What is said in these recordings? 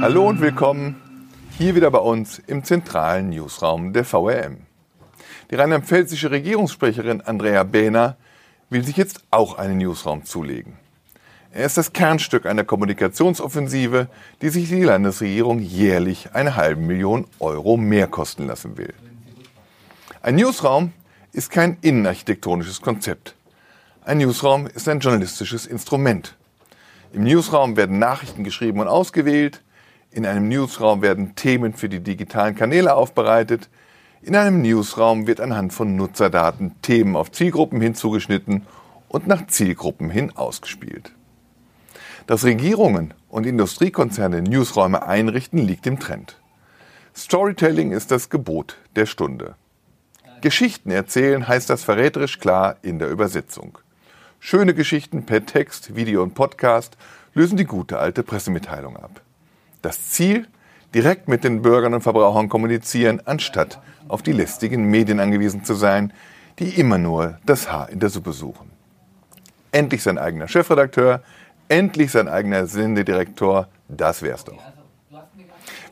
Hallo und willkommen hier wieder bei uns im zentralen Newsraum der VRM. Die rheinland-pfälzische Regierungssprecherin Andrea Behner will sich jetzt auch einen Newsraum zulegen. Er ist das Kernstück einer Kommunikationsoffensive, die sich die Landesregierung jährlich eine halbe Million Euro mehr kosten lassen will. Ein Newsraum ist kein innenarchitektonisches Konzept. Ein Newsraum ist ein journalistisches Instrument. Im Newsraum werden Nachrichten geschrieben und ausgewählt, in einem Newsraum werden Themen für die digitalen Kanäle aufbereitet. In einem Newsraum wird anhand von Nutzerdaten Themen auf Zielgruppen hinzugeschnitten und nach Zielgruppen hin ausgespielt. Dass Regierungen und Industriekonzerne Newsräume einrichten, liegt im Trend. Storytelling ist das Gebot der Stunde. Geschichten erzählen heißt das verräterisch klar in der Übersetzung. Schöne Geschichten per Text, Video und Podcast lösen die gute alte Pressemitteilung ab. Das Ziel? Direkt mit den Bürgern und Verbrauchern kommunizieren, anstatt auf die lästigen Medien angewiesen zu sein, die immer nur das Haar in der Suppe suchen. Endlich sein eigener Chefredakteur, endlich sein eigener Sendedirektor, das wär's doch.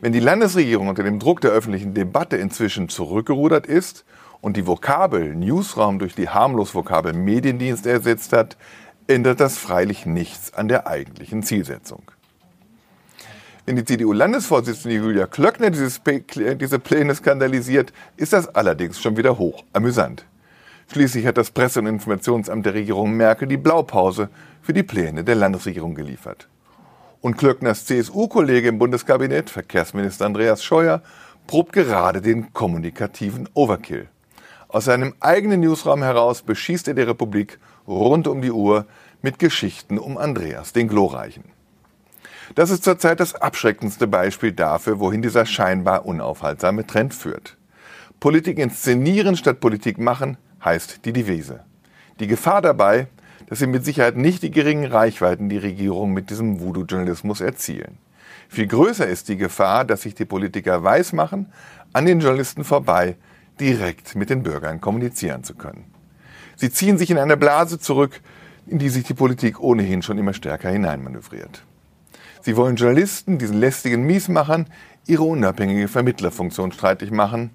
Wenn die Landesregierung unter dem Druck der öffentlichen Debatte inzwischen zurückgerudert ist und die Vokabel Newsraum durch die harmlos Vokabel Mediendienst ersetzt hat, ändert das freilich nichts an der eigentlichen Zielsetzung. Wenn die CDU-Landesvorsitzende Julia Klöckner dieses, diese Pläne skandalisiert, ist das allerdings schon wieder hoch amüsant. Schließlich hat das Presse- und Informationsamt der Regierung Merkel die Blaupause für die Pläne der Landesregierung geliefert. Und Klöckners CSU-Kollege im Bundeskabinett, Verkehrsminister Andreas Scheuer, probt gerade den kommunikativen Overkill. Aus seinem eigenen Newsraum heraus beschießt er die Republik rund um die Uhr mit Geschichten um Andreas den Glorreichen. Das ist zurzeit das abschreckendste Beispiel dafür, wohin dieser scheinbar unaufhaltsame Trend führt. Politik inszenieren statt Politik machen heißt die Devise. Die Gefahr dabei, dass sie mit Sicherheit nicht die geringen Reichweiten die Regierung mit diesem Voodoo-Journalismus erzielen. Viel größer ist die Gefahr, dass sich die Politiker weismachen, an den Journalisten vorbei direkt mit den Bürgern kommunizieren zu können. Sie ziehen sich in eine Blase zurück, in die sich die Politik ohnehin schon immer stärker hineinmanövriert. Sie wollen Journalisten, diesen lästigen Miesmachern, ihre unabhängige Vermittlerfunktion streitig machen.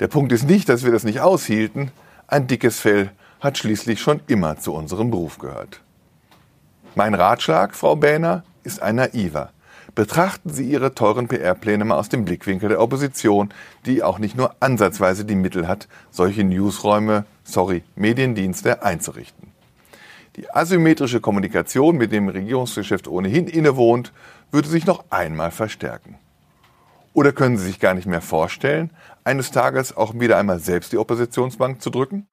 Der Punkt ist nicht, dass wir das nicht aushielten. Ein dickes Fell hat schließlich schon immer zu unserem Beruf gehört. Mein Ratschlag, Frau Bähner, ist ein naiver. Betrachten Sie Ihre teuren PR-Pläne mal aus dem Blickwinkel der Opposition, die auch nicht nur ansatzweise die Mittel hat, solche Newsräume, sorry, Mediendienste einzurichten. Die asymmetrische Kommunikation, mit dem Regierungsgeschäft ohnehin innewohnt, würde sich noch einmal verstärken. Oder können Sie sich gar nicht mehr vorstellen, eines Tages auch wieder einmal selbst die Oppositionsbank zu drücken?